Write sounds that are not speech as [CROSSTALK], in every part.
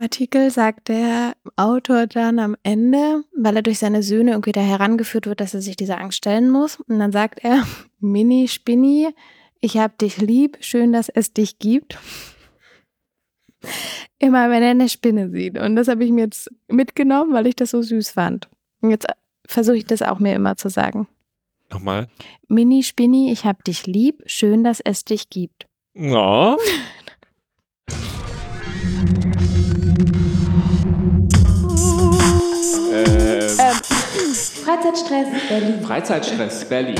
Artikel sagt der Autor dann am Ende, weil er durch seine Söhne irgendwie da herangeführt wird, dass er sich dieser Angst stellen muss. Und dann sagt er, [LAUGHS] Mini Spinni, ich hab dich lieb, schön, dass es dich gibt. [LAUGHS] Immer wenn er eine Spinne sieht. Und das habe ich mir jetzt mitgenommen, weil ich das so süß fand. Und jetzt versuche ich das auch mir immer zu sagen. Nochmal. Mini Spinni, ich hab dich lieb, schön, dass es dich gibt. Ja. [LAUGHS] äh, Freizeitstress Berlin. Freizeitstress Berlin.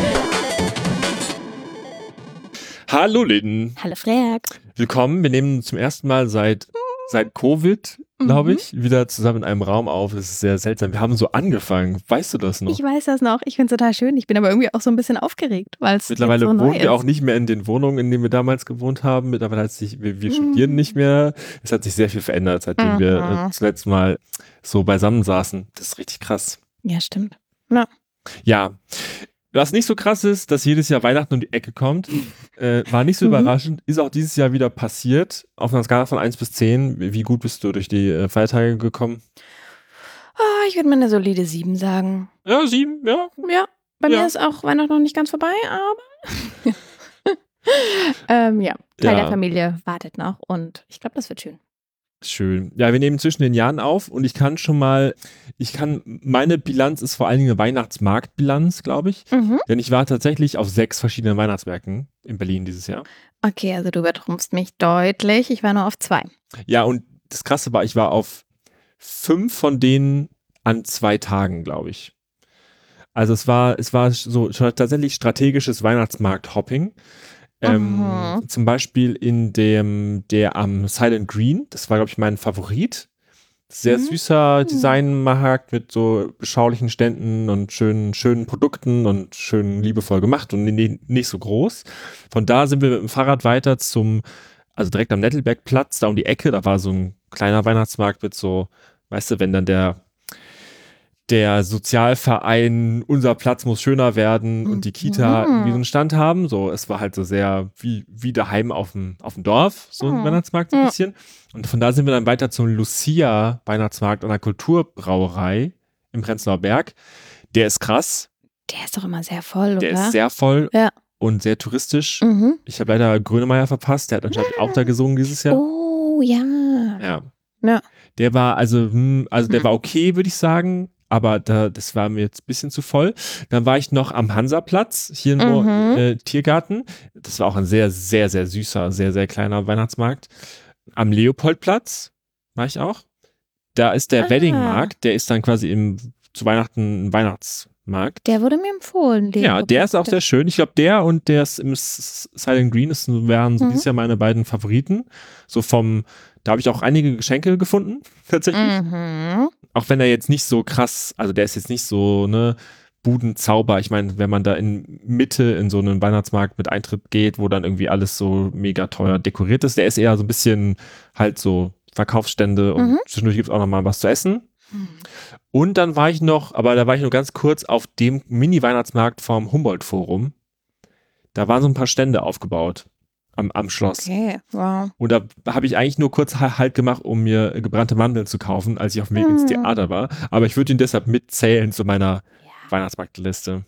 Hallo Lynn. Hallo Freak. Willkommen. Wir nehmen zum ersten Mal seit seit Covid, glaube Mhm. ich, wieder zusammen in einem Raum auf. Das ist sehr seltsam. Wir haben so angefangen. Weißt du das noch? Ich weiß das noch. Ich finde es total schön. Ich bin aber irgendwie auch so ein bisschen aufgeregt, weil es Mittlerweile jetzt so wohnen wir ist. auch nicht mehr in den Wohnungen, in denen wir damals gewohnt haben. Mittlerweile hat sich, wir, wir Mhm. studieren nicht mehr. Es hat sich sehr viel verändert, seitdem wir Mhm. äh, zuletzt mal so beisammen saßen. Das ist richtig krass. Ja, stimmt. Ja. Was nicht so krass ist, dass jedes Jahr Weihnachten um die Ecke kommt, [LAUGHS] äh, war nicht so Mhm. überraschend, ist auch dieses Jahr wieder passiert. Auf einer Skala von 1 bis 10, wie gut bist du durch die äh, Feiertage gekommen? Ah, ich würde mal eine solide 7 sagen. Ja, sieben, ja. Ja, bei Ja. mir ist auch Weihnachten noch nicht ganz vorbei, aber. [LAUGHS] ähm, ja, Teil Ja. der Familie wartet noch und ich glaube, das wird schön. Schön. Ja, wir nehmen zwischen den Jahren auf und ich kann schon mal, ich kann, meine Bilanz ist vor allen Dingen eine Weihnachtsmarktbilanz, glaube ich. Mhm. Denn ich war tatsächlich auf sechs verschiedenen Weihnachtsmärkten in Berlin dieses Jahr. Okay, also du übertrumpfst mich deutlich. Ich war nur auf zwei. Ja, und das Krasse war, ich war auf fünf von denen an zwei Tagen, glaube ich. Also es war, es war so tatsächlich strategisches Weihnachtsmarkt-Hopping. Ähm, Mhm. Zum Beispiel in dem, der am Silent Green, das war, glaube ich, mein Favorit. Sehr Mhm. süßer Designmarkt mit so beschaulichen Ständen und schönen, schönen Produkten und schön liebevoll gemacht und nicht so groß. Von da sind wir mit dem Fahrrad weiter zum, also direkt am Nettelbergplatz, da um die Ecke, da war so ein kleiner Weihnachtsmarkt mit so, weißt du, wenn dann der, der Sozialverein, unser Platz muss schöner werden und die Kita Mhm. irgendwie so einen Stand haben. So, es war halt so sehr wie, wie daheim auf dem, auf dem Dorf, so ein Mhm. Weihnachtsmarkt so ein Ja. bisschen. Und von da sind wir dann weiter zum Lucia Weihnachtsmarkt an der Kulturbrauerei im Prenzlauer Berg. Der ist krass, Der ist doch immer sehr voll, der oder? ist sehr voll Ja. und sehr touristisch. mhm. Ich habe leider Grönemeyer verpasst, der hat anscheinend auch da gesungen dieses Jahr. Oh, ja. Ja. Ja. Der war, also, hm, also der Hm. war okay, würde ich sagen. Aber da, das war mir jetzt ein bisschen zu voll. Dann war ich noch am Hansaplatz, hier im Mhm. äh, Tiergarten. Das war auch ein sehr, sehr, sehr süßer, sehr, sehr kleiner Weihnachtsmarkt. Am Leopoldplatz war ich auch. Da ist der Ah. Weddingmarkt, der ist dann quasi im, zu Weihnachten ein Weihnachtsmarkt. Der wurde mir empfohlen. Ja, der ist auch sehr schön. Ich glaube, der und der ist im Silent Green ist, wären so Mhm. dieses Jahr meine beiden Favoriten. So vom, da habe ich auch einige Geschenke gefunden, [LAUGHS] tatsächlich. Mhm. Auch wenn er jetzt nicht so krass, also der ist jetzt nicht so, ne, Budenzauber. Ich meine, wenn man da in Mitte in so einen Weihnachtsmarkt mit Eintritt geht, wo dann irgendwie alles so mega teuer dekoriert ist, der ist eher so ein bisschen halt so Verkaufsstände und Mhm. zwischendurch gibt es auch noch mal was zu essen. Hm. Und dann war ich noch, aber da war ich nur ganz kurz auf dem Mini-Weihnachtsmarkt vom Humboldt-Forum. Da waren so ein paar Stände aufgebaut am, am Schloss. Okay, wow. Und da habe ich eigentlich nur kurz Ha- Halt gemacht, um mir gebrannte Mandeln zu kaufen, als ich auf dem Weg ins Hm. Theater war. Aber ich würde ihn deshalb mitzählen zu meiner Weihnachtsmarktliste.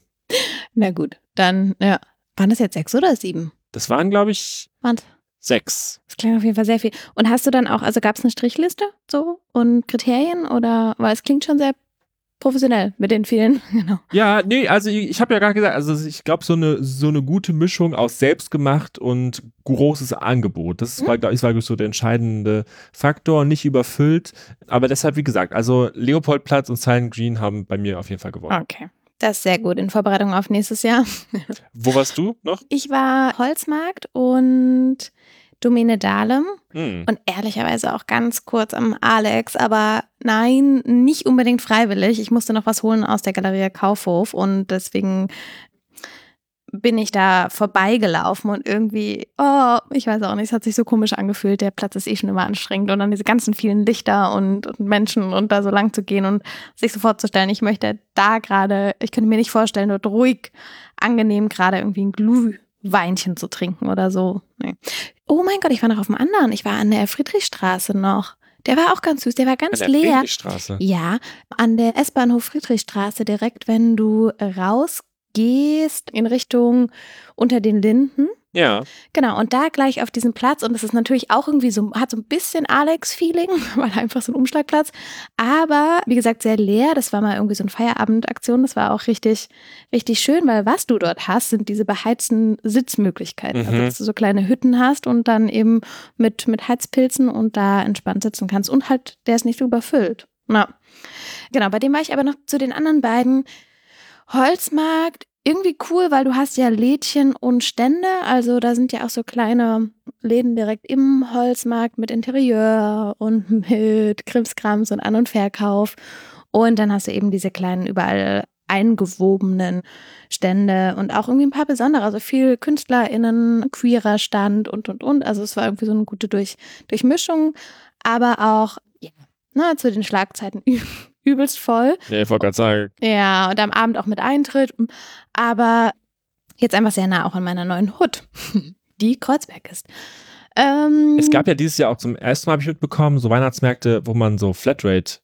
Na gut, dann, ja. Waren das jetzt sechs oder sieben? Das waren, glaube ich, Wand. sechs. Das klingt auf jeden Fall sehr viel. Und hast du dann auch, also gab es eine Strichliste so und Kriterien oder, weil es klingt schon sehr professionell mit den vielen, [LAUGHS] genau. Ja, nee, also ich, ich habe ja gerade gesagt, also ich glaube, so eine, so eine gute Mischung aus selbstgemacht und großes Angebot. Das Mhm. war, glaube ich, war, so der entscheidende Faktor, nicht überfüllt. Aber deshalb, wie gesagt, also Leopoldplatz und Silent Green haben bei mir auf jeden Fall gewonnen. Okay. Das ist sehr gut in Vorbereitung auf nächstes Jahr. Wo warst du noch? Ich war Holzmarkt und Domäne Dahlem Hm. und ehrlicherweise auch ganz kurz am Alex, aber nein, nicht unbedingt freiwillig. Ich musste noch was holen aus der Galerie Kaufhof und deswegen bin ich da vorbeigelaufen und irgendwie, oh, ich weiß auch nicht, es hat sich so komisch angefühlt. Der Platz ist eh schon immer anstrengend und dann diese ganzen vielen Lichter und, und Menschen und da so lang zu gehen und sich so vorzustellen, ich möchte da gerade, ich könnte mir nicht vorstellen, dort ruhig, angenehm gerade irgendwie ein Glühweinchen zu trinken oder so. Nee. Oh mein Gott, ich war noch auf dem anderen. Ich war an der Friedrichstraße noch. Der war auch ganz süß, der war ganz An der leer. Friedrichstraße. Ja, an der S-Bahnhof Friedrichstraße direkt, wenn du rausgehst in Richtung unter den Linden. Ja. Genau, und da gleich auf diesem Platz, und das ist natürlich auch irgendwie so, hat so ein bisschen Alex-Feeling, [LAUGHS] weil einfach so ein Umschlagplatz, aber wie gesagt, sehr leer. Das war mal irgendwie so eine Feierabendaktion. Das war auch richtig, richtig schön, weil was du dort hast, sind diese beheizten Sitzmöglichkeiten. Also, Mhm. dass du so kleine Hütten hast und dann eben mit, mit Heizpilzen und da entspannt sitzen kannst. Und halt, der ist nicht überfüllt. Na. Genau, bei dem war ich aber noch zu den anderen beiden. Holzmarkt, irgendwie cool, weil du hast ja Lädchen und Stände. Also da sind ja auch so kleine Läden direkt im Holzmarkt mit Interieur und mit Krimskrams und An- und Verkauf. Und dann hast du eben diese kleinen überall eingewobenen Stände und auch irgendwie ein paar besondere, also viel KünstlerInnen, queerer Stand und und und. Also es war irgendwie so eine gute Durch Durchmischung, aber auch ja, ne, zu den Schlagzeiten [LAUGHS] übelst voll. Ja, ich wollte gerade sagen, Ja, und am Abend auch mit Eintritt. Aber jetzt einfach sehr nah auch an meiner neuen Hut, [LAUGHS] die Kreuzberg ist. Ähm, es gab ja dieses Jahr auch zum ersten Mal, habe ich mitbekommen, so Weihnachtsmärkte, wo man so Flatrate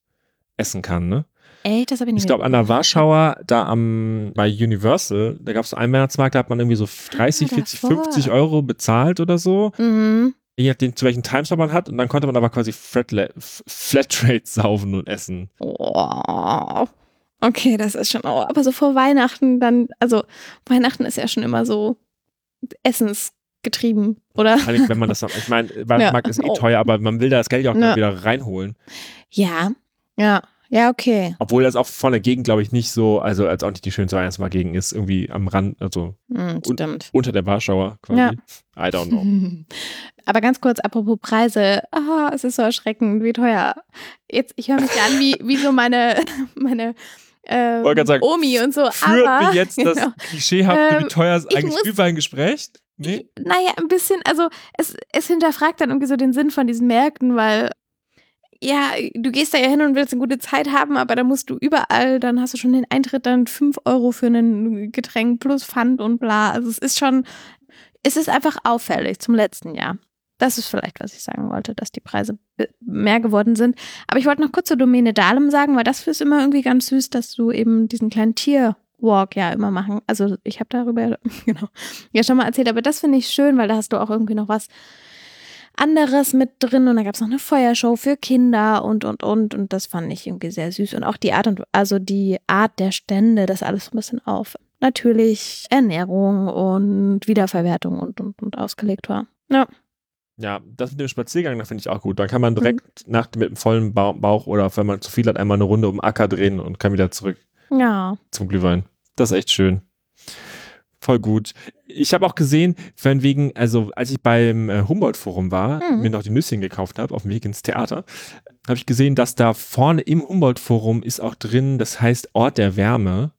essen kann, ne? Echt, das habe ich nicht Ich glaube, an der Warschauer, da am, bei Universal, da gab es so einen Weihnachtsmarkt, da hat man irgendwie so 30, Ah, 40, davor. 50 Euro bezahlt oder so. Mhm. Je nachdem, zu welchem Timestop man hat. Und dann konnte man aber quasi Flatrate saufen und essen. Oh. Okay, das ist schon, oh, aber so vor Weihnachten dann, also Weihnachten ist ja schon immer so essensgetrieben, oder? Allem, wenn man das, ich meine, Weihnachtsmarkt ist eh Oh. teuer, aber man will da das Geld ja auch Ja. wieder reinholen. Ja, ja, ja, okay. Obwohl das auch von der Gegend, glaube ich, nicht so, also als auch nicht die schönste Weihnachtsmarkt-Gegend ist, irgendwie am Rand, also Und- stimmt. unter der Warschauer quasi. Ja. I don't know. [LAUGHS] Aber ganz kurz, apropos Preise. Ah, es ist so erschreckend, wie teuer. Jetzt, ich höre mich an wie, wie so meine, [LAUGHS] meine ähm, sagen, Omi und so. Führt aber, mir jetzt das genau. klischeehafte, wie Ähm, teuer ist ich eigentlich muss- ein Gespräch? Nee? Naja, ein bisschen, also es, es hinterfragt dann irgendwie so den Sinn von diesen Märkten, weil ja, du gehst da ja hin und willst eine gute Zeit haben, aber dann musst du überall, dann hast du schon den Eintritt, dann 5 Euro für ein Getränk plus Pfand und bla. Also es ist schon, es ist einfach auffällig zum letzten Jahr. Das ist vielleicht, was ich sagen wollte, dass die Preise mehr geworden sind. Aber ich wollte noch kurz zur Domäne Dahlem sagen, weil das ist immer irgendwie ganz süß, dass du eben diesen kleinen Tierwalk ja immer machen. Also ich habe darüber, [LAUGHS] genau, ja schon mal erzählt, aber das finde ich schön, weil da hast du auch irgendwie noch was anderes mit drin und da gab es noch eine Feuershow für Kinder und und und und das fand ich irgendwie sehr süß und auch die Art und also die Art der Stände, das alles so ein bisschen auf natürlich Ernährung und Wiederverwertung und und und ausgelegt war. Ja. Ja, das mit dem Spaziergang, das finde ich auch gut. Da kann man direkt nach, mit einem vollen Ba- Bauch oder wenn man zu viel hat, einmal eine Runde um den Acker drehen und kann wieder zurück Ja. zum Glühwein. Das ist echt schön. Voll gut. Ich habe auch gesehen, von wegen, also als ich beim äh, Humboldt-Forum war, Mhm. mir noch die Nüsschen gekauft habe, auf dem Weg ins Theater, habe ich gesehen, dass da vorne im Humboldt-Forum ist auch drin, das heißt Ort der Wärme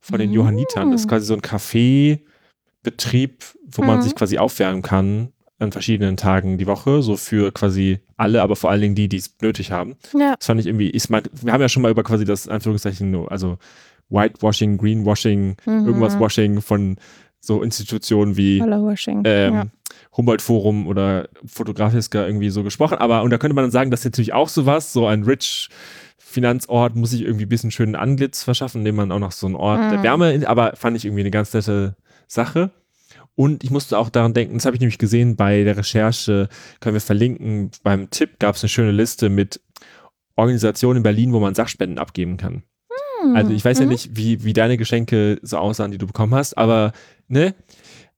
von den Mhm. Johannitern. Das ist quasi so ein Café-Betrieb, wo man Mhm. sich quasi aufwärmen kann an verschiedenen Tagen die Woche, so für quasi alle, aber vor allen Dingen die, die es nötig haben. Ja. Das fand ich irgendwie, ich mein, wir haben ja schon mal über quasi das Anführungszeichen, also Whitewashing, Greenwashing, Mhm. irgendwas Washing von so Institutionen wie ähm, ja. Humboldt-Forum oder Fotografiska irgendwie so gesprochen. Aber, und da könnte man dann sagen, das ist natürlich auch sowas, so ein rich Finanzort muss sich irgendwie ein bisschen schönen Anglitz verschaffen, indem man auch noch so einen Ort der Mhm. Wärme, aber fand ich irgendwie eine ganz nette Sache. Und ich musste auch daran denken, das habe ich nämlich gesehen bei der Recherche, können wir verlinken, beim Tipp gab es eine schöne Liste mit Organisationen in Berlin, wo man Sachspenden abgeben kann. Also ich weiß ja Mhm. nicht, wie, wie deine Geschenke so aussahen, die du bekommen hast, aber ne,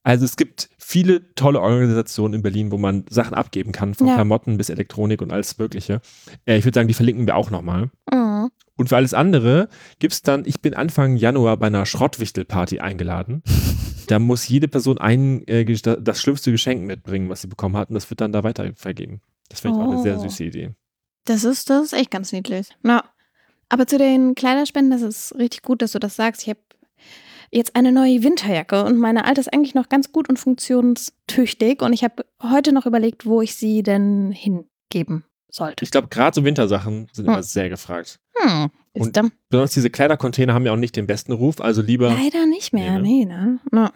also es gibt viele tolle Organisationen in Berlin, wo man Sachen abgeben kann, von Ja. Klamotten bis Elektronik und alles Mögliche. Äh, ich würde sagen, die verlinken wir auch nochmal. Mhm. Und für alles andere gibt es dann, ich bin Anfang Januar bei einer Schrottwichtelparty eingeladen. [LAUGHS] da muss jede Person ein, äh, das schlimmste Geschenk mitbringen, was sie bekommen hat, und das wird dann da weiter vergeben. Das finde ich auch eine sehr Oh. süße Idee. Das ist, das ist echt ganz niedlich. Ja. Aber zu den Kleiderspenden, das ist richtig gut, dass du das sagst. Ich habe jetzt eine neue Winterjacke und meine alte ist eigentlich noch ganz gut und funktionstüchtig. Und ich habe heute noch überlegt, wo ich sie denn hingeben sollte. Ich glaube, gerade so Wintersachen sind Hm. immer sehr gefragt. Hm, ist Und- dann Besonders diese Kleidercontainer haben ja auch nicht den besten Ruf, also lieber. leider nicht mehr. Nee, Nee, ne? Na.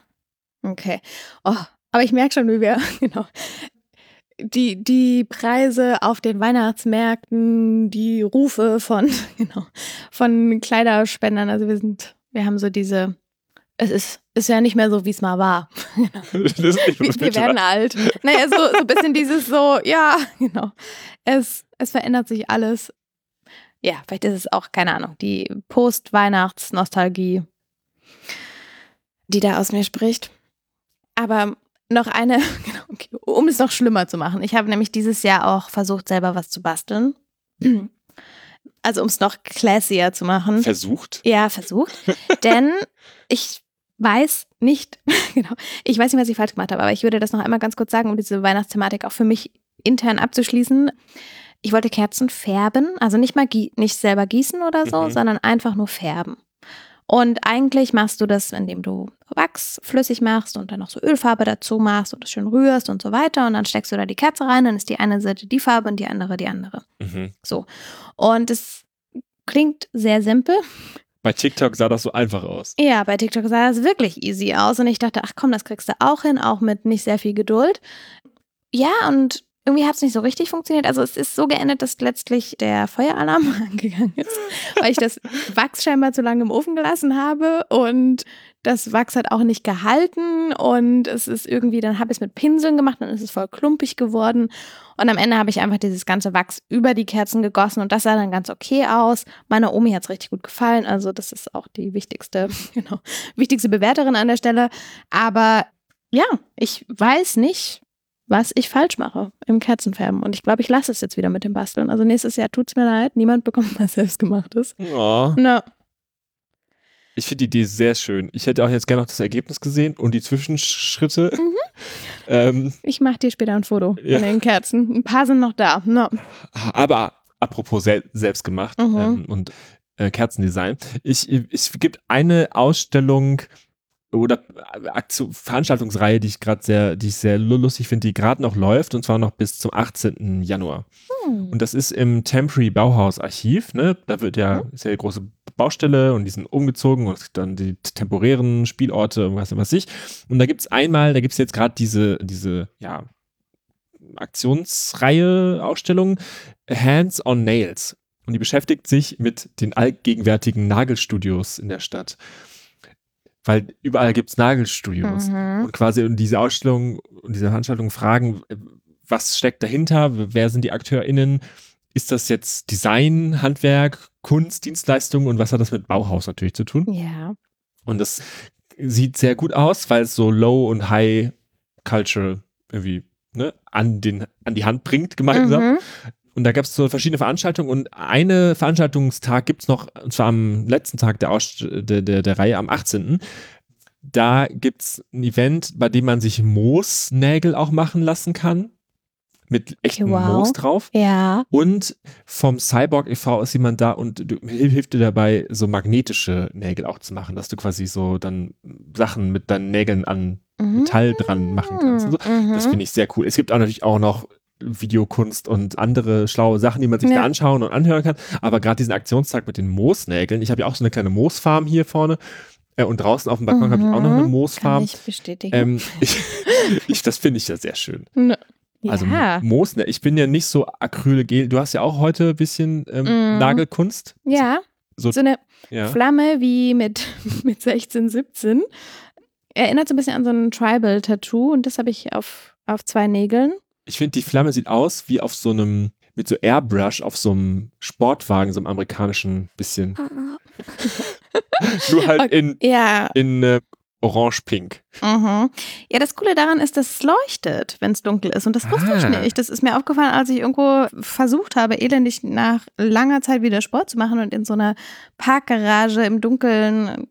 Okay. Oh, aber ich merke schon, wie wir, [LAUGHS] genau. die, die Preise auf den Weihnachtsmärkten, die Rufe von, [LAUGHS] genau, von Kleiderspendern. Also wir sind, wir haben so diese, es ist, ist ja nicht mehr so, wie es mal war. [LAUGHS] wir, wir werden alt. Naja, so, so ein bisschen dieses so, ja, [LAUGHS] genau. Es, es verändert sich alles. Ja, vielleicht ist es auch, keine Ahnung, die Post-Weihnachts-Nostalgie, die da aus mir spricht. Aber noch eine, [LAUGHS] genau, okay, um es noch schlimmer zu machen. Ich habe nämlich dieses Jahr auch versucht, selber was zu basteln. Also um es noch classier zu machen. Versucht? Ja, versucht. Denn ich weiß nicht, [LAUGHS] genau, ich weiß nicht, was ich falsch gemacht habe, aber ich würde das noch einmal ganz kurz sagen, um diese Weihnachtsthematik auch für mich intern abzuschließen. Ich wollte Kerzen färben, also nicht mal nicht selber gießen oder so, mhm. sondern einfach nur färben. Und eigentlich machst du das, indem du Wachs flüssig machst und dann noch so Ölfarbe dazu machst und es schön rührst und so weiter. Und dann steckst du da die Kerze rein, dann ist die eine Seite die Farbe und die andere die andere. Mhm. So. Und es klingt sehr simpel. Bei TikTok sah das so einfach aus. Ja, bei TikTok sah das wirklich easy aus. Und ich dachte, ach komm, das kriegst du auch hin, auch mit nicht sehr viel Geduld. Ja, und irgendwie hat es nicht so richtig funktioniert. Also es ist so geendet, dass letztlich der Feueralarm [LAUGHS] angegangen ist, weil ich das Wachs scheinbar zu lange im Ofen gelassen habe und das Wachs hat auch nicht gehalten und es ist irgendwie, dann habe ich es mit Pinseln gemacht, dann ist es voll klumpig geworden und am Ende habe ich einfach dieses ganze Wachs über die Kerzen gegossen und das sah dann ganz okay aus. Meiner Omi hat es richtig gut gefallen, also das ist auch die wichtigste, [LAUGHS] genau, wichtigste Bewerterin an der Stelle. Aber ja, ich weiß nicht, was ich falsch mache im Kerzenfärben. Und ich glaube, ich lasse es jetzt wieder mit dem Basteln. Also nächstes Jahr tut es mir leid, niemand bekommt was selbstgemachtes. Oh. Na. Ich finde die Idee sehr schön. Ich hätte auch jetzt gerne noch das Ergebnis gesehen und die Zwischenschritte. Mhm. ähm, ich mache dir später ein Foto ja. von den Kerzen. Ein paar sind noch da. No. Aber apropos sel selbst gemacht mhm. ähm, und äh, Kerzendesign. Ich, es gibt eine Ausstellung, oder Aktion, Veranstaltungsreihe, die ich gerade sehr, die ich sehr lustig finde, die gerade noch läuft und zwar noch bis zum 18. Januar. Hm. Und das ist im Temporary Bauhaus Archiv, ne? Da wird ja mhm. sehr große Baustelle und die sind umgezogen und dann die temporären Spielorte und was weiß ich. Und da gibt es einmal, da gibt es jetzt gerade diese, diese, ja, Aktionsreihe, Ausstellung Hands on Nails. Und die beschäftigt sich mit den allgegenwärtigen Nagelstudios in der Stadt weil überall gibt es Nagelstudios. Mhm. Und quasi in diese Ausstellung und diese Veranstaltung fragen, was steckt dahinter, wer sind die AkteurInnen, ist das jetzt Design, Handwerk, Kunst, Dienstleistung und was hat das mit Bauhaus natürlich zu tun? Ja. Und das sieht sehr gut aus, weil es so Low und High Culture irgendwie ne, an, den, an die Hand bringt gemeinsam. Mhm. Und da gab es so verschiedene Veranstaltungen und eine Veranstaltungstag gibt es noch, und zwar am letzten Tag der, Aus der, der, der Reihe, am 18. Da gibt es ein Event, bei dem man sich Moosnägel auch machen lassen kann. Mit echtem wow. Moos drauf. Ja. Und vom Cyborg e.V. ist jemand da und du, hilft dir dabei, so magnetische Nägel auch zu machen, dass du quasi so dann Sachen mit deinen Nägeln an Metall dran machen kannst. Also, mhm. Das finde ich sehr cool. Es gibt auch natürlich auch noch Videokunst und andere schlaue Sachen, die man sich ja. da anschauen und anhören kann. Aber gerade diesen Aktionstag mit den Moosnägeln, ich habe ja auch so eine kleine Moosfarm hier vorne. Äh, und draußen auf dem Balkon mhm. habe ich auch noch eine mhm. Moosfarm. Kann ich bestätigen. Ähm, [LAUGHS] [LAUGHS] ich, ich, das finde ich ja sehr schön. Ne. Also ja. Moos, ich bin ja nicht so Acrylgel. Du hast ja auch heute ein bisschen ähm, mm. Nagelkunst. Ja. So, so eine ja. Flamme wie mit, [LAUGHS] mit 16, 17. Erinnert so ein bisschen an so ein Tribal-Tattoo und das habe ich auf, auf zwei Nägeln ich finde, die Flamme sieht aus wie auf so einem, mit so Airbrush auf so einem Sportwagen, so einem amerikanischen bisschen. [LAUGHS] Nur halt [LAUGHS] okay, in, ja. in äh, orange-pink. Mhm. Ja, das Coole daran ist, dass es leuchtet, wenn es dunkel ist. Und das wusste ah. ich nicht. Das ist mir aufgefallen, als ich irgendwo versucht habe, elendig nach langer Zeit wieder Sport zu machen und in so einer Parkgarage im Dunkeln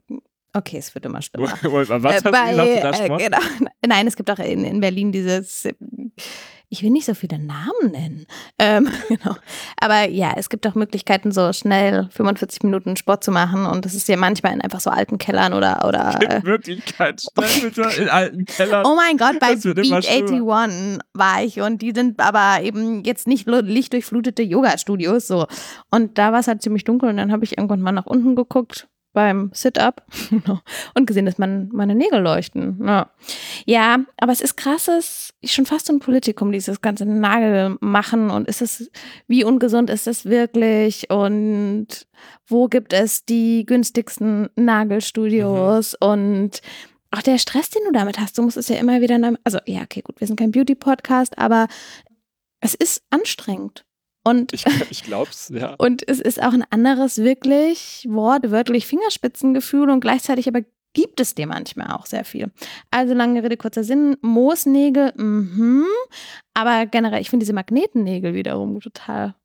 Okay, es wird immer schlimmer. [LAUGHS] Was äh, hast bei, du äh, genau. Nein, es gibt auch in, in Berlin dieses ich will nicht so viele Namen nennen. Ähm, [LAUGHS] genau. Aber ja, es gibt auch Möglichkeiten, so schnell 45 Minuten Sport zu machen. Und das ist ja manchmal in einfach so alten Kellern oder. oder [LAUGHS] in Wirklichkeit, schnell in alten Kellern. Oh mein Gott, bei Beat 81 war ich. Und die sind aber eben jetzt nicht lichtdurchflutete Yoga-Studios. So. Und da war es halt ziemlich dunkel. Und dann habe ich irgendwann mal nach unten geguckt beim Sit-Up [LAUGHS] und gesehen, dass man meine Nägel leuchten. Ja. ja, aber es ist krasses, schon fast so ein Politikum, dieses ganze Nagel machen und ist es, wie ungesund ist es wirklich und wo gibt es die günstigsten Nagelstudios mhm. und auch der Stress, den du damit hast, du musst es ja immer wieder, also ja, okay, gut, wir sind kein Beauty-Podcast, aber es ist anstrengend. Und ich, ich glaub's, ja. [LAUGHS] Und es ist auch ein anderes wirklich wortwörtlich Fingerspitzengefühl und gleichzeitig aber gibt es dir manchmal auch sehr viel. Also lange Rede, kurzer Sinn, Moosnägel, mhm. Aber generell, ich finde diese Magnetennägel wiederum total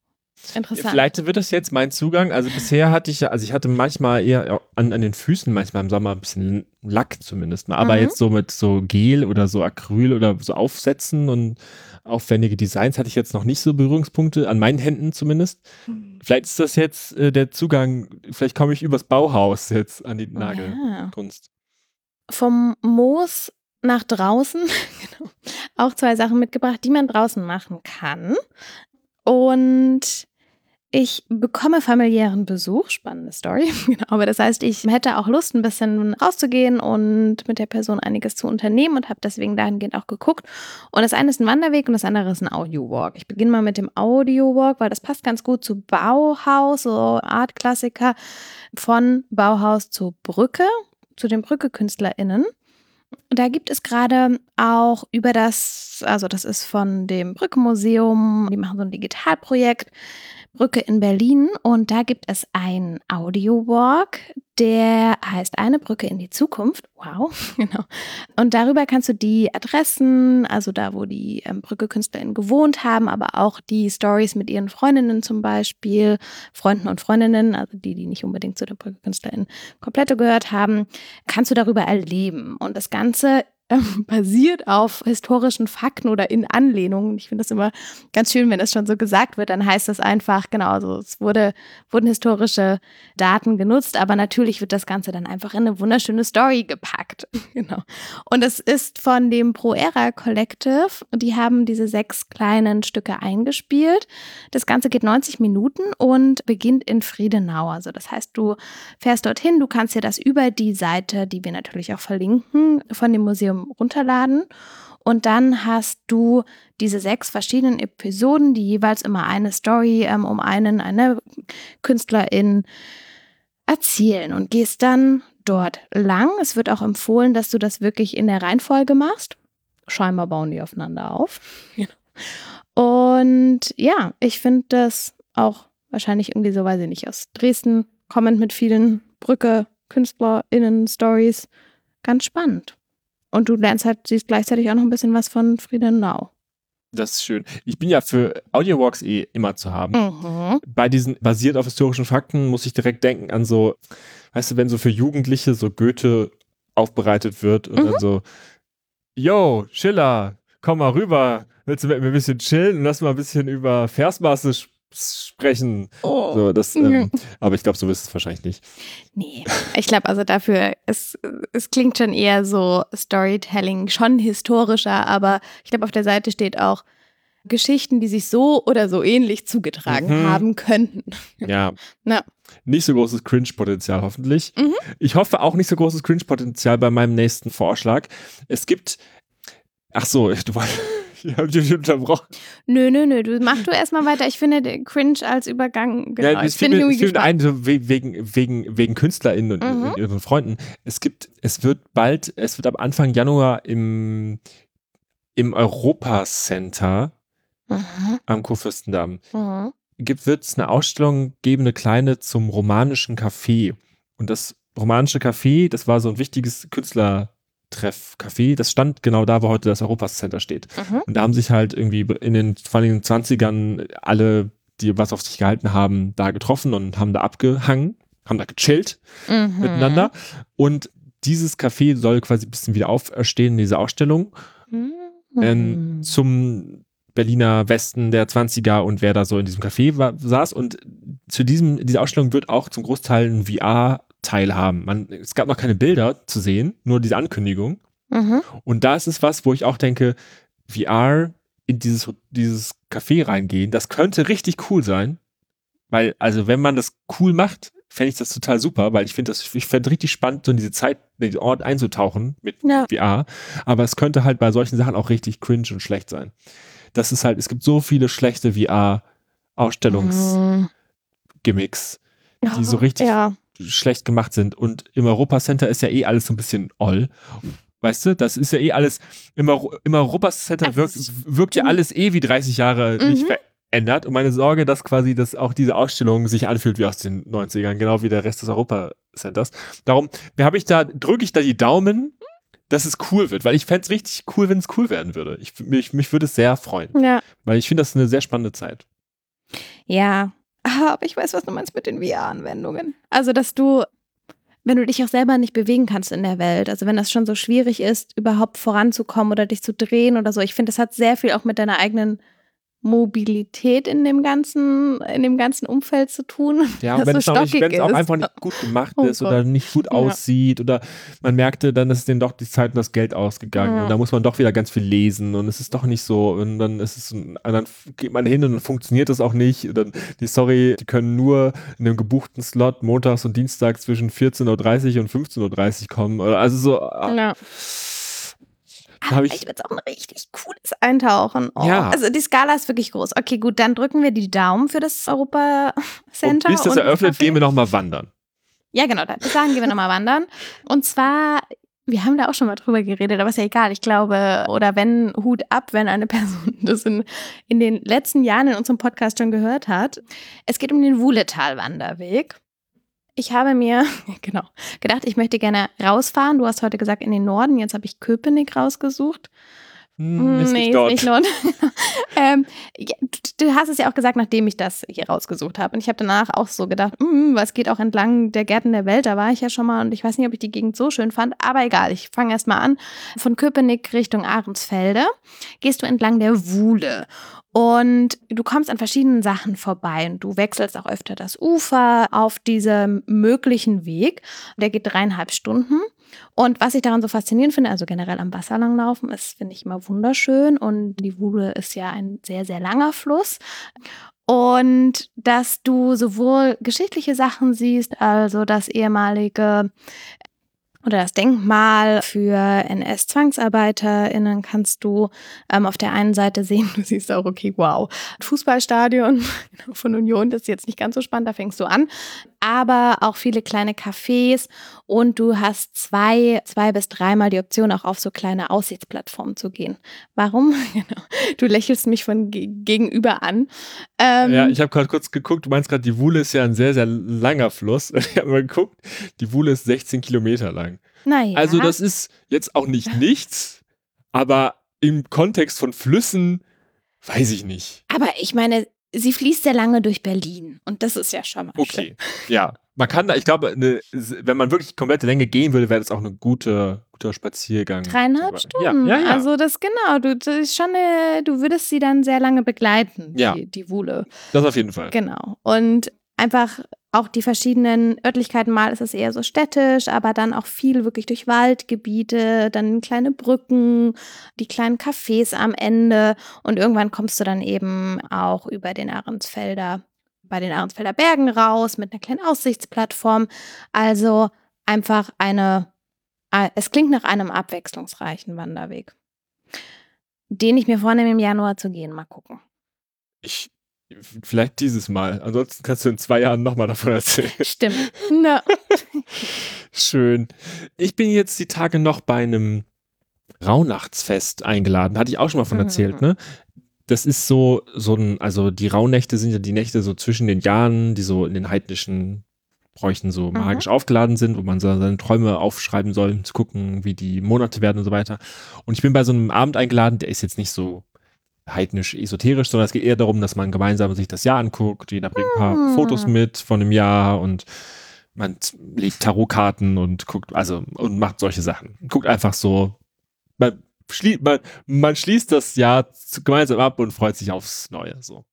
Interessant. Vielleicht wird das jetzt mein Zugang. Also bisher hatte ich ja, also ich hatte manchmal eher an, an den Füßen, manchmal im Sommer ein bisschen Lack zumindest. Aber mhm. jetzt so mit so Gel oder so Acryl oder so Aufsätzen und aufwendige Designs hatte ich jetzt noch nicht so Berührungspunkte, an meinen Händen zumindest. Mhm. Vielleicht ist das jetzt äh, der Zugang, vielleicht komme ich übers Bauhaus jetzt an die Nagelkunst. Ja. Vom Moos nach draußen, [LAUGHS] genau. auch zwei Sachen mitgebracht, die man draußen machen kann. Und ich bekomme familiären Besuch, spannende Story. [LAUGHS] genau, aber das heißt, ich hätte auch Lust, ein bisschen rauszugehen und mit der Person einiges zu unternehmen und habe deswegen dahingehend auch geguckt. Und das eine ist ein Wanderweg und das andere ist ein Audio-Walk. Ich beginne mal mit dem Audio-Walk, weil das passt ganz gut zu Bauhaus, so Art-Klassiker von Bauhaus zu Brücke, zu den Brücke-KünstlerInnen. Da gibt es gerade auch über das, also das ist von dem Brückenmuseum, die machen so ein Digitalprojekt, Brücke in Berlin und da gibt es ein Audio-Walk, der heißt Eine Brücke in die Zukunft. Wow, [LAUGHS] genau. Und darüber kannst du die Adressen, also da, wo die ähm, Brücke-KünstlerInnen gewohnt haben, aber auch die Stories mit ihren Freundinnen zum Beispiel, Freunden und Freundinnen, also die, die nicht unbedingt zu der Brücke-KünstlerInnen komplett gehört haben, kannst du darüber erleben. Und das Ganze ähm, basiert auf historischen Fakten oder in Anlehnungen. Ich finde das immer ganz schön, wenn das schon so gesagt wird, dann heißt das einfach, genau, also es wurde, wurden historische Daten genutzt, aber natürlich wird das Ganze dann einfach in eine wunderschöne Story gepackt. [LAUGHS] genau. Und es ist von dem Pro Era Collective, die haben diese sechs kleinen Stücke eingespielt. Das Ganze geht 90 Minuten und beginnt in Friedenau. Also das heißt, du fährst dorthin, du kannst dir das über die Seite, die wir natürlich auch verlinken, von dem Museum runterladen. Und dann hast du diese sechs verschiedenen Episoden, die jeweils immer eine Story ähm, um einen, eine Künstlerin erzählen und gehst dann dort lang. Es wird auch empfohlen, dass du das wirklich in der Reihenfolge machst. Scheinbar bauen die aufeinander auf. Und ja, ich finde das auch wahrscheinlich irgendwie so, weiß ich nicht, aus Dresden kommend mit vielen Brücke, KünstlerInnen, Stories. Ganz spannend. Und du lernst halt, siehst gleichzeitig auch noch ein bisschen was von Friedenau. Das ist schön. Ich bin ja für Audiowalks eh immer zu haben. Mhm. Bei diesen basiert auf historischen Fakten muss ich direkt denken an so, weißt du, wenn so für Jugendliche so Goethe aufbereitet wird und mhm. dann so, yo, Schiller, komm mal rüber, willst du mit mir ein bisschen chillen und lass mal ein bisschen über Versmaße sprechen? Sprechen. Oh. So, das, ähm, aber ich glaube, so ist es wahrscheinlich nicht. Nee, ich glaube also dafür, es, es klingt schon eher so Storytelling, schon historischer, aber ich glaube, auf der Seite steht auch Geschichten, die sich so oder so ähnlich zugetragen mhm. haben könnten. Ja. [LAUGHS] Na. Nicht so großes Cringe-Potenzial hoffentlich. Mhm. Ich hoffe auch nicht so großes Cringe-Potenzial bei meinem nächsten Vorschlag. Es gibt, ach so, du wolltest [LAUGHS] ich habe dich unterbrochen. Nö, nö, nö. Du mach du erstmal weiter. Ich finde cringe als Übergang. Genau. Ja, ich finde ich find ein, so wegen, wegen, wegen KünstlerInnen und, mhm. und ihren Freunden. Es gibt, es wird bald, es wird ab Anfang Januar im, im Europa Center mhm. am Kurfürstendamm mhm. gibt, wird es eine Ausstellung geben, eine kleine zum romanischen Café. Und das romanische Café, das war so ein wichtiges Künstler- Treff-Café, das stand genau da, wo heute das Europas Center steht. Mhm. Und da haben sich halt irgendwie in den, vor allem in den 20ern alle, die was auf sich gehalten haben, da getroffen und haben da abgehangen, haben da gechillt mhm. miteinander. Und dieses Café soll quasi ein bisschen wieder auferstehen in dieser Ausstellung mhm. ähm, zum Berliner Westen der 20er und wer da so in diesem Café war, saß. Und zu diesem, dieser Ausstellung wird auch zum Großteil ein VR teilhaben. Man, es gab noch keine Bilder zu sehen, nur diese Ankündigung. Mhm. Und da ist es was, wo ich auch denke, VR in dieses, dieses Café reingehen, das könnte richtig cool sein. Weil, also wenn man das cool macht, fände ich das total super, weil ich finde das, ich fände richtig spannend, so in diese Zeit, in den Ort einzutauchen mit Ja. VR. Aber es könnte halt bei solchen Sachen auch richtig cringe und schlecht sein. Das ist halt, es gibt so viele schlechte VR-Ausstellungsgimmicks, Mhm. die so richtig Ja. Schlecht gemacht sind. Und im Europa Center ist ja eh alles so ein bisschen oll. Weißt du, das ist ja eh alles, im, Euro, im Europa Center wirkt, ist- wirkt ja alles eh wie 30 Jahre nicht Mhm. verändert. Und meine Sorge, dass quasi das auch diese Ausstellung sich anfühlt wie aus den 90ern, genau wie der Rest des Europa Centers. Darum habe ich da, drücke ich da die Daumen, dass es cool wird, weil ich fände es richtig cool, wenn es cool werden würde. Ich, mich, mich würde es sehr freuen, Ja. weil ich finde das eine sehr spannende Zeit. Ja. Aber ich weiß, was du meinst mit den VR-Anwendungen. Also, dass du, wenn du dich auch selber nicht bewegen kannst in der Welt, also wenn das schon so schwierig ist, überhaupt voranzukommen oder dich zu drehen oder so, ich finde, das hat sehr viel auch mit deiner eigenen Mobilität in dem ganzen, in dem ganzen Umfeld zu tun. [LAUGHS] Ja, und wenn so es auch, nicht, wenn es auch einfach nicht gut gemacht Oh ist oder Gott. nicht gut Ja. aussieht oder man merkte, dann ist denen doch die Zeit und das Geld ausgegangen Ja. und da muss man doch wieder ganz viel lesen und es ist doch nicht so und dann ist es, dann geht man hin und dann funktioniert das auch nicht. Und dann, die Sorry, die können nur in einem gebuchten Slot montags und dienstags zwischen 14.30 Uhr und 15.30 Uhr kommen. Oder Also so, ah, Ja. Da hab ich- Vielleicht wird es auch ein richtig cooles Eintauchen. Oh. Ja. Also die Skala ist wirklich groß. Okay, gut, dann drücken wir die Daumen für das Europa und Center. bis das und eröffnet, gehen wir nochmal wandern. Ja, genau. Bis dahin gehen wir nochmal wandern. Und zwar, wir haben da auch schon mal drüber geredet, aber ist ja egal. Ich glaube, oder wenn, Hut ab, wenn eine Person [LAUGHS] das in, in den letzten Jahren in unserem Podcast schon gehört hat. Es geht um den Wuhletal-Wanderweg. Ich habe mir, [LAUGHS] genau, gedacht, ich möchte gerne rausfahren. Du hast heute gesagt in den Norden, jetzt habe ich Köpenick rausgesucht. Hm, ist nee, ist nicht Norden. [LAUGHS] ähm, ja, du, du hast es ja auch gesagt, nachdem ich das hier rausgesucht habe. Und ich habe danach auch so gedacht, mm, was geht auch entlang der Gärten der Welt. Da war ich ja schon mal und ich weiß nicht, ob ich die Gegend so schön fand. Aber egal, ich fange erst mal an. Von Köpenick Richtung Ahrensfelde gehst du entlang der Wuhle. Und du kommst an verschiedenen Sachen vorbei und du wechselst auch öfter das Ufer auf diesem möglichen Weg. Der geht dreieinhalb Stunden. Und was ich daran so faszinierend finde, also generell am Wasser langlaufen, ist, finde ich immer wunderschön. Und die Wuhle ist ja ein sehr, sehr langer Fluss. Und dass du sowohl geschichtliche Sachen siehst, also das ehemalige oder das Denkmal für NS-ZwangsarbeiterInnen kannst du ähm, auf der einen Seite sehen, du siehst auch, okay, wow, Fußballstadion [LAUGHS] von Union, das ist jetzt nicht ganz so spannend, da fängst du an, aber auch viele kleine Cafés und du hast zwei, zwei bis dreimal die Option, auch auf so kleine Aussichtsplattformen zu gehen. Warum? [LAUGHS] Genau. Du lächelst mich von ge gegenüber an. Ähm, Ja, ich habe gerade kurz geguckt, du meinst gerade, die Wuhle ist ja ein sehr, sehr langer Fluss. [LAUGHS] Ich habe mal geguckt, die Wuhle ist 16 Kilometer lang. naja. Also das ist jetzt auch nicht [LAUGHS] nichts, aber im Kontext von Flüssen weiß ich nicht. aber ich meine, sie fließt sehr lange durch Berlin und das ist ja schon mal schön. Okay, ja. Man kann da, ich glaube, eine, wenn man wirklich die komplette Länge gehen würde, wäre das auch ein gute, guter Spaziergang. Dreieinhalb Ja, Stunden. ja, ja. Also das genau, du das ist schon eine, du würdest sie dann sehr lange begleiten, Ja. die, die Wuhle. das auf jeden Fall. Genau. Und einfach auch die verschiedenen Örtlichkeiten, mal ist es eher so städtisch, aber dann auch viel wirklich durch Waldgebiete, dann kleine Brücken, die kleinen Cafés am Ende und irgendwann kommst du dann eben auch über den Ahrensfelder, bei den Ahrensfelder Bergen raus mit einer kleinen Aussichtsplattform. Also einfach eine, äh, es klingt nach einem abwechslungsreichen Wanderweg, den ich mir vornehme im Januar zu gehen. Mal gucken. Ich, vielleicht dieses Mal. Ansonsten kannst du in zwei Jahren nochmal davon erzählen. Stimmt. [LAUGHS] No. Schön. Ich bin jetzt die Tage noch bei einem Rauhnachtsfest eingeladen. Hatte ich auch schon mal von Mhm. erzählt, ne? Das ist so, so ein, also die Rauhnächte sind ja die Nächte so zwischen den Jahren, die so in den heidnischen Bräuchen so Mhm. magisch aufgeladen sind, wo man so seine Träume aufschreiben soll, um zu gucken, wie die Monate werden und so weiter. Und ich bin bei so einem Abend eingeladen, der ist jetzt nicht so heidnisch esoterisch, sondern es geht eher darum, dass man gemeinsam sich das Jahr anguckt, jeder bringt ein paar Hm. Fotos mit von dem Jahr und man legt Tarotkarten und guckt, also und macht solche Sachen. Guckt einfach so, man, schlie man, man schließt das Jahr gemeinsam ab und freut sich aufs Neue. So.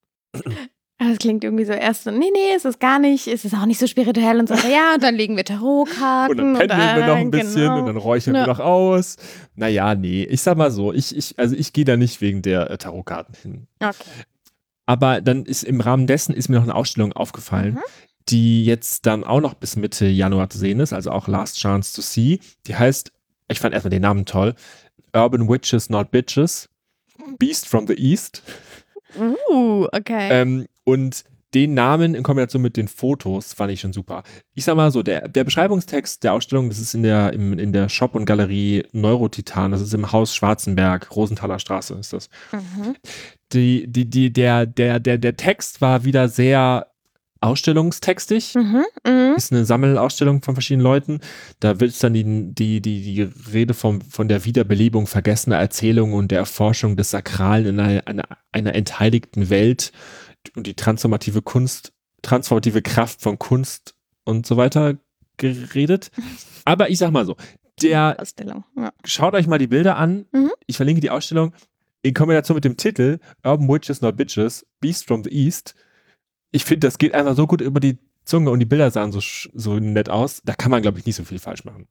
Das klingt irgendwie so erst so, nee, nee, es ist gar nicht, es ist auch nicht so spirituell und so, ja, und dann legen wir Tarotkarten. Und dann pendeln wir noch ein bisschen genau. und dann räuchern Ja. wir noch aus. Naja, nee, ich sag mal so, ich, ich, also ich gehe da nicht wegen der äh, Tarotkarten hin. Okay. Aber dann ist im Rahmen dessen ist mir noch eine Ausstellung aufgefallen, Mhm. die jetzt dann auch noch bis Mitte Januar zu sehen ist, also auch Last Chance to See. Die heißt, ich fand erstmal den Namen toll, Urban Witches Not Bitches, Beast from the East. Uh, okay. Ähm, und den Namen in Kombination mit den Fotos fand ich schon super. Ich sag mal so, der, der Beschreibungstext der Ausstellung, das ist in der, im, in der Shop und Galerie Neurotitan, das ist im Haus Schwarzenberg, Rosenthaler Straße ist das. mhm. Die, die, die, der, der, der, der Text war wieder sehr ausstellungstextig. Mhm. Mhm. Ist eine Sammelausstellung von verschiedenen Leuten. Da wird es dann die, die, die, die Rede vom, von der Wiederbelebung vergessener Erzählungen und der Erforschung des Sakralen in einer, einer, einer entheiligten Welt und die transformative Kunst, transformative Kraft von Kunst und so weiter geredet. [LAUGHS] Aber ich sag mal so, der, Ausstellung. Ja. schaut euch mal die Bilder an. Mhm. Ich verlinke die Ausstellung in Kombination mit dem Titel Urban Witches Not Bitches, Beast from the East. Ich finde, das geht einfach so gut über die Zunge und die Bilder sahen so, so nett aus. Da kann man, glaube ich, nicht so viel falsch machen.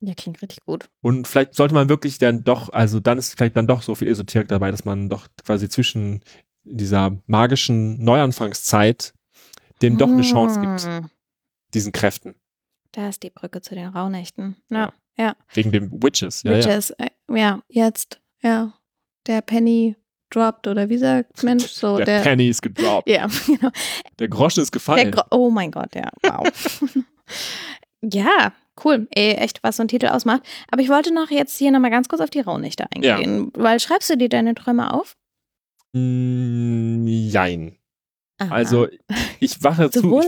ja, klingt richtig gut. Und vielleicht sollte man wirklich dann doch, also dann ist vielleicht dann doch so viel Esoterik dabei, dass man doch quasi zwischen dieser magischen Neuanfangszeit dem doch eine Chance gibt, Mhm. diesen Kräften. Da ist die Brücke zu den Rauhnächten. Ja, ja. Wegen dem Witches. Ja, ja. Witches, äh, ja, jetzt, ja. Der Penny droppt oder wie sagt Mensch [LAUGHS] so Der, der. Penny ist gedroppt. ja, [LAUGHS] genau. Der Groschen ist gefallen. Gro oh mein Gott, ja, wow. [LAUGHS] ja, cool. Ey, echt, was so ein Titel ausmacht. Aber ich wollte noch jetzt hier nochmal ganz kurz auf die Rauhnächte eingehen. Weil schreibst du dir deine Träume auf? Mm, Jein. Aha. Also ich wache zu, ich,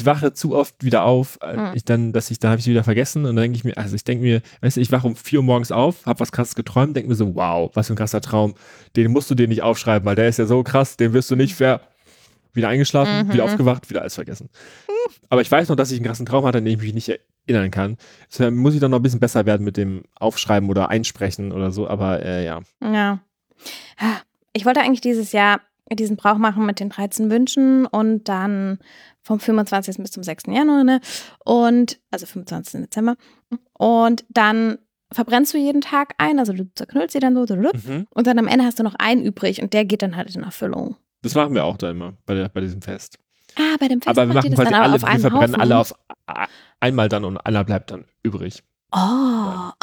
ich wache zu oft wieder auf, Mhm. ich dann, dass ich, dann habe ich wieder vergessen und dann denke ich mir, also ich denke mir, weißt du, ich wache um vier Uhr morgens auf, habe was krasses geträumt, denke mir so, wow, was für ein krasser Traum, den musst du dir nicht aufschreiben, weil der ist ja so krass, den wirst du nicht ver wieder eingeschlafen, Mhm. wieder aufgewacht, wieder alles vergessen. Aber ich weiß noch, dass ich einen krassen Traum hatte, an den ich mich nicht erinnern kann. Deshalb muss ich dann noch ein bisschen besser werden mit dem Aufschreiben oder Einsprechen oder so, aber äh, ja. Ja. Ich wollte eigentlich dieses Jahr diesen Brauch machen mit den 13 Wünschen und dann vom 25. bis zum 6. Januar, ne? Und, also 25. Dezember. Und dann verbrennst du jeden Tag ein, also du zerknüllst sie dann so, Mhm. und dann am Ende hast du noch einen übrig und der geht dann halt in Erfüllung. Das machen wir auch da immer bei, der, bei diesem Fest. Ah, bei dem Fest aber wir machen quasi alle, auf wir verbrennen Haufen. alle auf einmal dann und einer bleibt dann übrig. Oh, ah,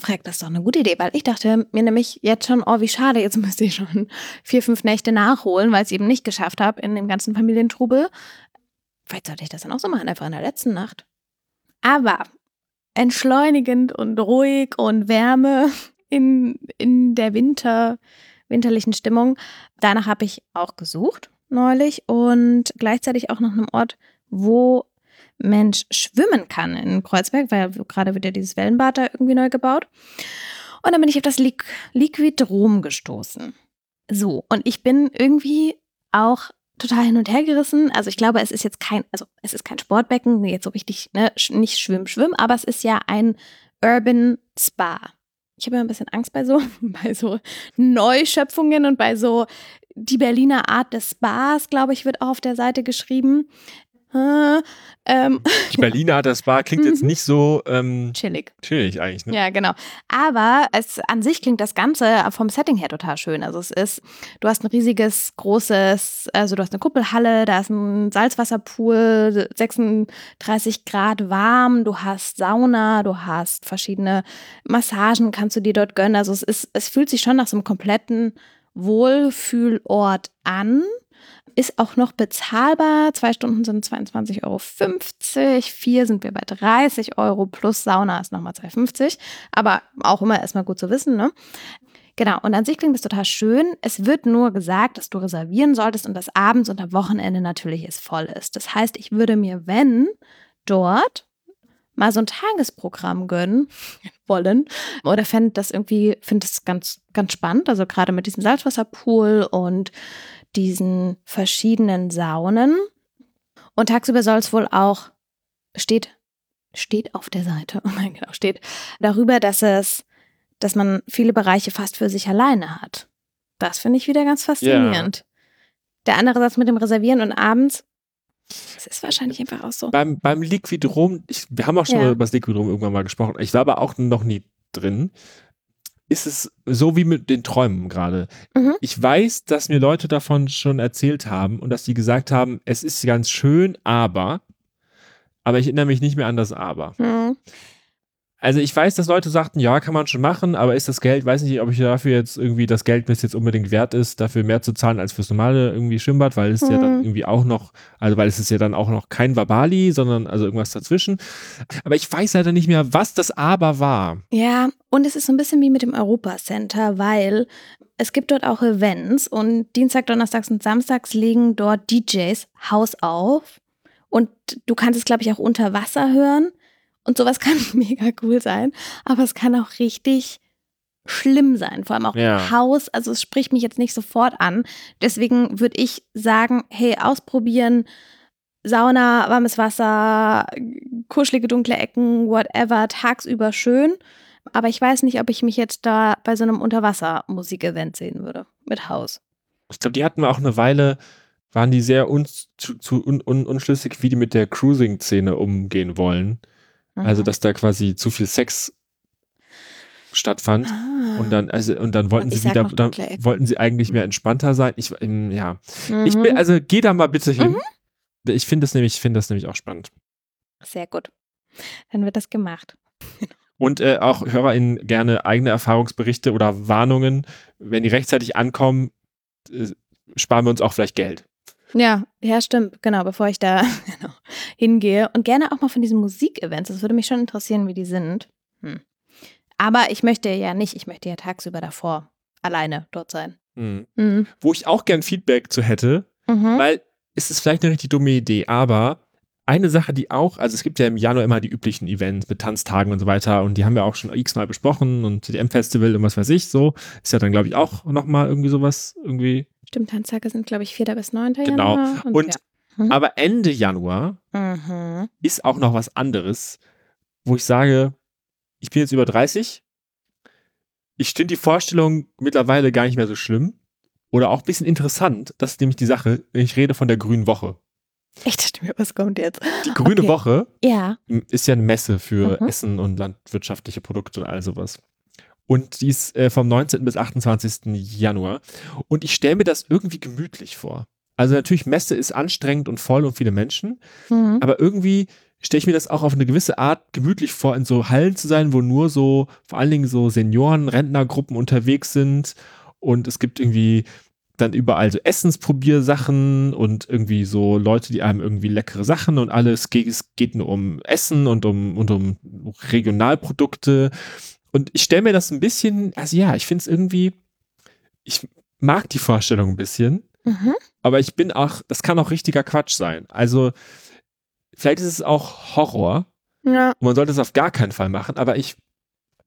Frag, das ist doch eine gute Idee, weil ich dachte mir nämlich jetzt schon, oh, wie schade, jetzt müsste ich schon vier, fünf Nächte nachholen, weil ich es eben nicht geschafft habe in dem ganzen Familientrubel. Vielleicht sollte ich das dann auch so machen, einfach in der letzten Nacht. Aber entschleunigend und ruhig und Wärme in, in der Winter, winterlichen Stimmung. Danach habe ich auch gesucht neulich und gleichzeitig auch nach einem Ort, wo Mensch schwimmen kann in Kreuzberg, weil gerade wird ja dieses Wellenbad da irgendwie neu gebaut. Und dann bin ich auf das Liq Liquidrom gestoßen. So, und ich bin irgendwie auch total hin und her gerissen. Also ich glaube, es ist jetzt kein, also es ist kein Sportbecken, jetzt so richtig, ne, nicht schwimm, schwimm, aber es ist ja ein Urban Spa. Ich habe ja ein bisschen Angst bei so, [LAUGHS] bei so Neuschöpfungen und bei so die Berliner Art des Spas, glaube ich, wird auch auf der Seite geschrieben. Äh, ähm, Die Berliner das Bar klingt jetzt Mhm. nicht so ähm, chillig. chillig eigentlich. Ne? Ja, genau. Aber es an sich klingt das Ganze vom Setting her total schön. Also es ist, du hast ein riesiges, großes, also du hast eine Kuppelhalle, da ist ein Salzwasserpool, 36 Grad warm, du hast Sauna, du hast verschiedene Massagen, kannst du dir dort gönnen. Also es ist, es fühlt sich schon nach so einem kompletten Wohlfühlort an. Ist auch noch bezahlbar. Zwei Stunden sind 22,50 Euro. Vier sind wir bei 30 Euro plus Sauna ist nochmal 2,50. Aber auch immer erstmal gut zu wissen, ne? Genau, und an sich klingt das total schön. Es wird nur gesagt, dass du reservieren solltest und dass abends und am Wochenende natürlich es voll ist. Das heißt, ich würde mir, wenn dort mal so ein Tagesprogramm gönnen [LAUGHS] wollen oder fände das irgendwie, finde es ganz, ganz spannend. Also gerade mit diesem Salzwasserpool und diesen verschiedenen Saunen. Und tagsüber soll es wohl auch, steht, steht auf der Seite, [LAUGHS] oh mein genau, steht darüber, dass es, dass man viele Bereiche fast für sich alleine hat. Das finde ich wieder ganz faszinierend. Der andere Satz mit dem Reservieren und abends, das ist wahrscheinlich einfach auch so. Beim, beim Liquidrom, ich, wir haben auch schon Ja. mal über das Liquidrom irgendwann mal gesprochen. Ich war aber auch noch nie drin. Ist es so wie mit den Träumen gerade. Mhm. Ich weiß, dass mir Leute davon schon erzählt haben und dass die gesagt haben, es ist ganz schön, aber, aber ich erinnere mich nicht mehr an das Aber. Hm. Also ich weiß, dass Leute sagten, ja, kann man schon machen, aber ist das Geld, weiß nicht, ob ich dafür jetzt irgendwie das Geld mir jetzt unbedingt wert ist, dafür mehr zu zahlen als fürs normale irgendwie Schwimmbad, weil es ja dann Mhm. irgendwie auch noch, also weil es ist ja dann auch noch kein Wabali, sondern also irgendwas dazwischen. Aber ich weiß leider nicht mehr, was das Aber war. Ja, und es ist so ein bisschen wie mit dem Europa Center, weil es gibt dort auch Events und Dienstag, Donnerstags und Samstags legen dort DJs Haus auf und du kannst es, glaube ich, auch unter Wasser hören und sowas kann [LAUGHS] mega cool sein, aber es kann auch richtig schlimm sein, vor allem auch Ja. Haus, also es spricht mich jetzt nicht sofort an. Deswegen würde ich sagen, hey, ausprobieren, Sauna, warmes Wasser, kuschelige dunkle Ecken, whatever, tagsüber schön. Aber ich weiß nicht, ob ich mich jetzt da bei so einem Unterwasser-Musikevent sehen würde. Mit Haus. Ich glaube, die hatten auch eine Weile, waren die sehr un zu, zu un un unschlüssig, wie die mit der Cruising-Szene umgehen wollen. Also, Mhm. dass da quasi zu viel Sex stattfand. Ah. Und dann, also, und dann wollten Und sie wieder, dann wollten sie eigentlich mehr entspannter sein. Ich, ähm, ja. Mhm. Ich bin, also geh da mal bitte hin. Mhm. Ich finde das nämlich, ich finde das nämlich auch spannend. Sehr gut. Dann wird das gemacht. [LAUGHS] Und äh, auch HörerInnen gerne eigene Erfahrungsberichte oder Warnungen. Wenn die rechtzeitig ankommen, äh, sparen wir uns auch vielleicht Geld. Ja, ja, stimmt. Genau, bevor ich da [LAUGHS] genau, hingehe. Und gerne auch mal von diesen Musikevents. Das würde mich schon interessieren, wie die sind. Hm. Aber ich möchte ja nicht, ich möchte ja tagsüber davor alleine dort sein. Mhm. Mhm. Wo ich auch gern Feedback zu hätte, Mhm. weil es ist vielleicht eine richtig dumme Idee, aber eine Sache, die auch, also es gibt ja im Januar immer die üblichen Events mit Tanztagen und so weiter und die haben wir auch schon x-mal besprochen und CDM-Festival und was weiß ich, so. Ist ja dann, glaube ich, auch nochmal irgendwie sowas, irgendwie. Stimmt, Tanztage sind, glaube ich, 4. bis 9. Genau. Januar. Und, ja. Mhm. aber Ende Januar Mhm. ist auch noch was anderes, wo ich sage, ich bin jetzt über 30. Ich finde die Vorstellung mittlerweile gar nicht mehr so schlimm. Oder auch ein bisschen interessant. Das ist nämlich die Sache. Ich rede von der Grünen Woche. Ich dachte mir, was kommt jetzt? Die Grüne Okay. Woche Ja. ist ja eine Messe für Mhm. Essen und landwirtschaftliche Produkte und all sowas. Und die ist äh, vom 19. bis 28. Januar. Und ich stelle mir das irgendwie gemütlich vor. Also natürlich, Messe ist anstrengend und voll und viele Menschen. Mhm. Aber irgendwie stelle ich mir das auch auf eine gewisse Art gemütlich vor, in so Hallen zu sein, wo nur so, vor allen Dingen so Senioren, Rentnergruppen unterwegs sind. Und es gibt irgendwie dann überall so Essensprobiersachen und irgendwie so Leute, die einem irgendwie leckere Sachen und alles geht, es geht nur um Essen und um, und um Regionalprodukte. Und ich stelle mir das ein bisschen, also ja, ich finde es irgendwie, ich mag die Vorstellung ein bisschen. Mhm. Aber ich bin auch, das kann auch richtiger Quatsch sein. Also, vielleicht ist es auch Horror. Ja. Und man sollte es auf gar keinen Fall machen, aber ich,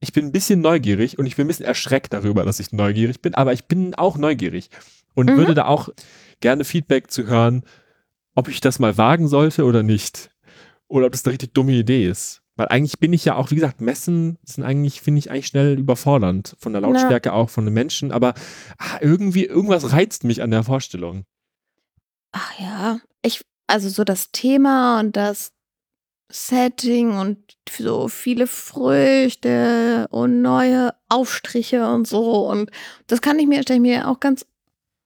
ich bin ein bisschen neugierig und ich bin ein bisschen erschreckt darüber, dass ich neugierig bin, aber ich bin auch neugierig und Mhm. würde da auch gerne Feedback zu hören, ob ich das mal wagen sollte oder nicht. Oder ob das eine richtig dumme Idee ist. Weil eigentlich bin ich ja auch, wie gesagt, Messen sind eigentlich, finde ich, eigentlich schnell überfordernd. Von der Na. Lautstärke auch, von den Menschen, aber ah, irgendwie, irgendwas reizt mich an der Vorstellung. Ach ja. Ich, also so das Thema und das Setting und so viele Früchte und neue Aufstriche und so. Und das kann ich mir, stelle ich mir auch ganz,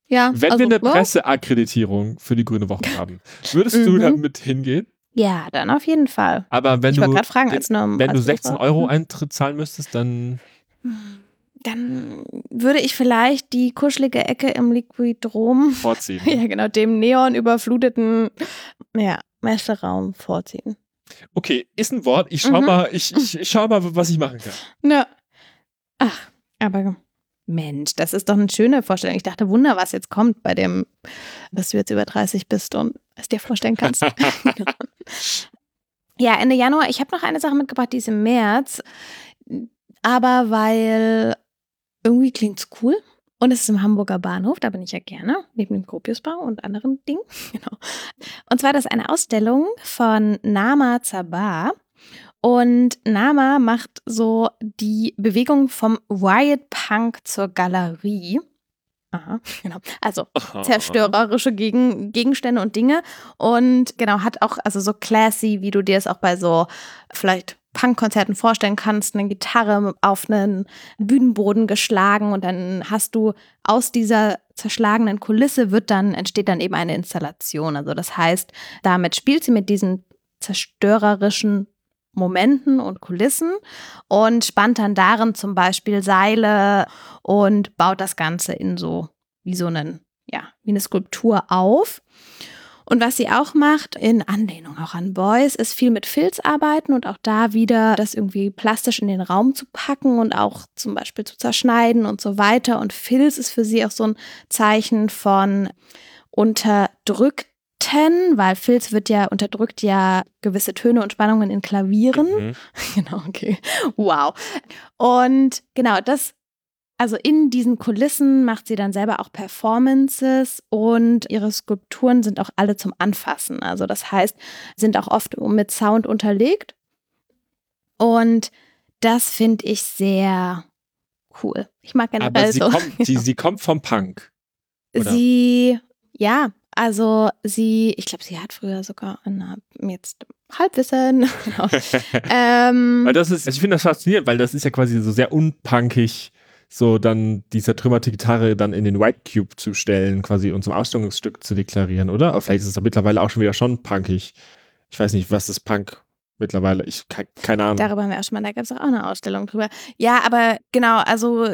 ja. Wenn also, wir eine ja. Presseakkreditierung für die Grüne Woche [LAUGHS] haben, würdest du Mhm. damit hingehen? Ja, dann auf jeden Fall. Aber wenn ich du, gerade fragen, als nur, wenn du als 16 Besucher. Euro Eintritt zahlen müsstest, dann Dann würde ich vielleicht die kuschelige Ecke im Liquidrom, [LAUGHS] vorziehen. ja genau, dem neon überfluteten ja, Messeraum vorziehen. Okay, ist ein Wort. Ich schau Mhm. mal, ich, ich, ich schau mal, was ich machen kann. Na. Ach, aber Mensch, das ist doch eine schöne Vorstellung. Ich dachte, Wunder, was jetzt kommt bei dem, dass du jetzt über 30 bist und es dir vorstellen kannst. [LAUGHS] ja, Ende Januar. Ich habe noch eine Sache mitgebracht, die ist im März. Aber weil irgendwie klingt's cool. Und es ist im Hamburger Bahnhof, da bin ich ja gerne, neben dem Gropiusbau und anderen Dingen. [LAUGHS] Genau. Und zwar das ist eine Ausstellung von Nama Zabar. Und Nama macht so die Bewegung vom Riot Punk zur Galerie. Aha, genau. Also zerstörerische Gegen Gegenstände und Dinge. Und genau, hat auch also so classy, wie du dir es auch bei so vielleicht Punkkonzerten vorstellen kannst, eine Gitarre auf einen Bühnenboden geschlagen und dann hast du aus dieser zerschlagenen Kulisse wird dann, entsteht dann eben eine Installation. Also das heißt, damit spielt sie mit diesen zerstörerischen Momenten und Kulissen und spannt dann darin zum Beispiel Seile und baut das Ganze in so wie so einen, ja, wie eine Skulptur auf. Und was sie auch macht, in Anlehnung auch an Boys, ist viel mit Filz arbeiten und auch da wieder das irgendwie plastisch in den Raum zu packen und auch zum Beispiel zu zerschneiden und so weiter. Und Filz ist für sie auch so ein Zeichen von unterdrückt weil Filz wird ja, unterdrückt ja gewisse Töne und Spannungen in Klavieren. Mhm. [LAUGHS] Genau, okay. Wow. Und genau, das also in diesen Kulissen macht sie dann selber auch Performances und ihre Skulpturen sind auch alle zum Anfassen. Also das heißt, sind auch oft mit Sound unterlegt. Und das finde ich sehr cool. Ich mag generell Aber sie so. Kommt, [LAUGHS] sie, sie kommt vom Punk. Oder? Sie, ja, also sie, ich glaube, sie hat früher sogar na, jetzt Halbwissen. [LAUGHS] genau. [LAUGHS] ähm, das ist, also ich finde das faszinierend, weil das ist ja quasi so sehr unpunkig so dann die zertrümmerte Gitarre dann in den White Cube zu stellen, quasi und zum Ausstellungsstück zu deklarieren, oder? Aber vielleicht ist es doch mittlerweile auch schon wieder schon punkig. Ich weiß nicht, was ist Punk mittlerweile? Ich keine Ahnung. Darüber haben wir auch schon mal, da gab es auch eine Ausstellung drüber. Ja, aber genau, also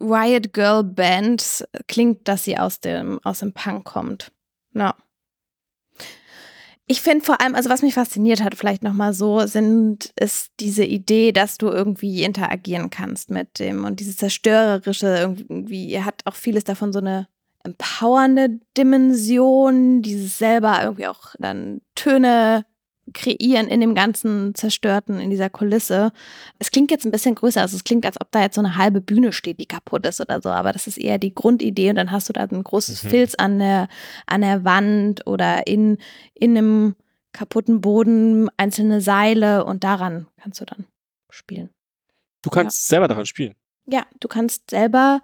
Riot Girl Band klingt, dass sie aus dem, aus dem Punk kommt. No. Ich finde vor allem, also was mich fasziniert hat, vielleicht nochmal so, sind, ist diese Idee, dass du irgendwie interagieren kannst mit dem und dieses zerstörerische irgendwie, hat auch vieles davon so eine empowernde Dimension, dieses selber irgendwie auch dann Töne kreieren in dem ganzen Zerstörten, in dieser Kulisse. Es klingt jetzt ein bisschen größer, also es klingt, als ob da jetzt so eine halbe Bühne steht, die kaputt ist oder so, aber das ist eher die Grundidee und dann hast du da ein großes mhm. Filz an der, an der Wand oder in, in einem kaputten Boden einzelne Seile und daran kannst du dann spielen. Du kannst ja. selber daran spielen? Ja, du kannst selber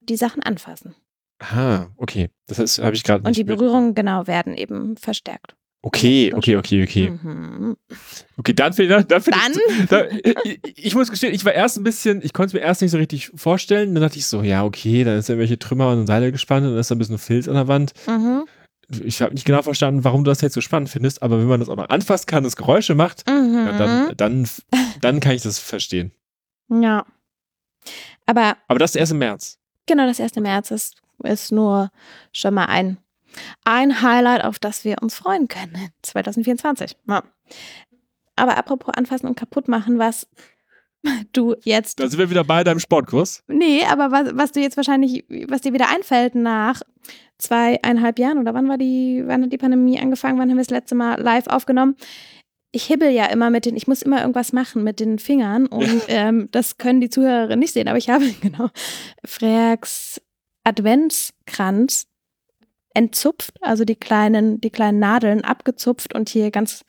die Sachen anfassen. Aha, okay. Das habe ich gerade Und die Berührungen, genau, werden eben verstärkt. Okay, okay, okay, okay. Mhm. Okay, dann finde dann, find dann? Ich, da, ich, ich, muss gestehen, ich war erst ein bisschen, ich konnte es mir erst nicht so richtig vorstellen. Dann dachte ich so, ja, okay, dann ist irgendwelche Trümmer und Seile gespannt und dann ist da ein bisschen Filz an der Wand. Mhm. Ich habe nicht genau verstanden, warum du das jetzt so spannend findest, aber wenn man das auch noch anfassen kann, das Geräusche macht, mhm. ja, dann, dann, dann kann ich das verstehen. Ja. Aber. Aber das ist erst im März. Genau, das erste März ist, ist nur schon mal ein ein Highlight, auf das wir uns freuen können 2024. Ja. Aber apropos anfassen und kaputt machen, was [LAUGHS] du jetzt. Da sind wir wieder bei deinem Sportkurs. Nee, aber was, was du jetzt wahrscheinlich, was dir wieder einfällt nach zweieinhalb Jahren oder wann war die, wann hat die Pandemie angefangen? Wann haben wir das letzte Mal live aufgenommen? Ich hibbel ja immer mit den, ich muss immer irgendwas machen mit den Fingern und [LAUGHS] ähm, das können die Zuhörerinnen nicht sehen, aber ich habe [LAUGHS] genau Freaks Adventskranz entzupft, also die kleinen, die kleinen Nadeln abgezupft und hier ganz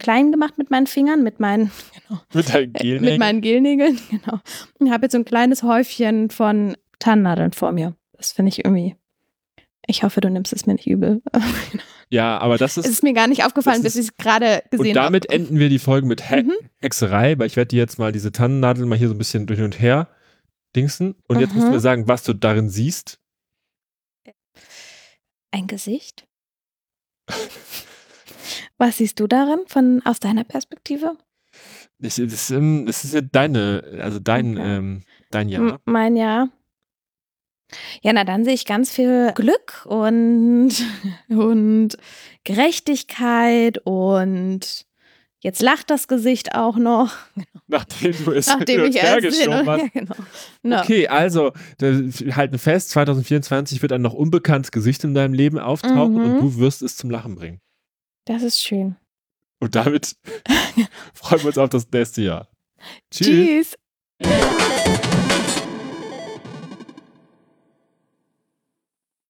klein gemacht mit meinen Fingern, mit meinen, genau, mit, äh, [LAUGHS] mit meinen Gelnägeln, [LAUGHS] genau. Und habe jetzt so ein kleines Häufchen von Tannennadeln vor mir. Das finde ich irgendwie. Ich hoffe, du nimmst es mir nicht übel. [LAUGHS] ja, aber das ist. Es ist mir gar nicht aufgefallen, bis ich es gerade gesehen habe. Und damit hab. enden wir die Folge mit He mhm. Hexerei, weil ich werde dir jetzt mal diese Tannennadeln mal hier so ein bisschen durch und her dingsen. Und jetzt mhm. musst du mir sagen, was du darin siehst ein Gesicht? Was siehst du darin von aus deiner Perspektive? Das, das, ähm, das ist ja deine, also dein, okay. ähm, dein Jahr. M mein Jahr. Ja, na dann sehe ich ganz viel Glück und, [LAUGHS] und Gerechtigkeit und Jetzt lacht das Gesicht auch noch. Nachdem du es Nachdem ich hergeschoben hast. Ja, [LAUGHS] genau. no. Okay, also halten fest, 2024 wird ein noch unbekanntes Gesicht in deinem Leben auftauchen mhm. und du wirst es zum Lachen bringen. Das ist schön. Und damit [LAUGHS] freuen wir uns auf das nächste Jahr. Tschüss. Tschüss. [LAUGHS]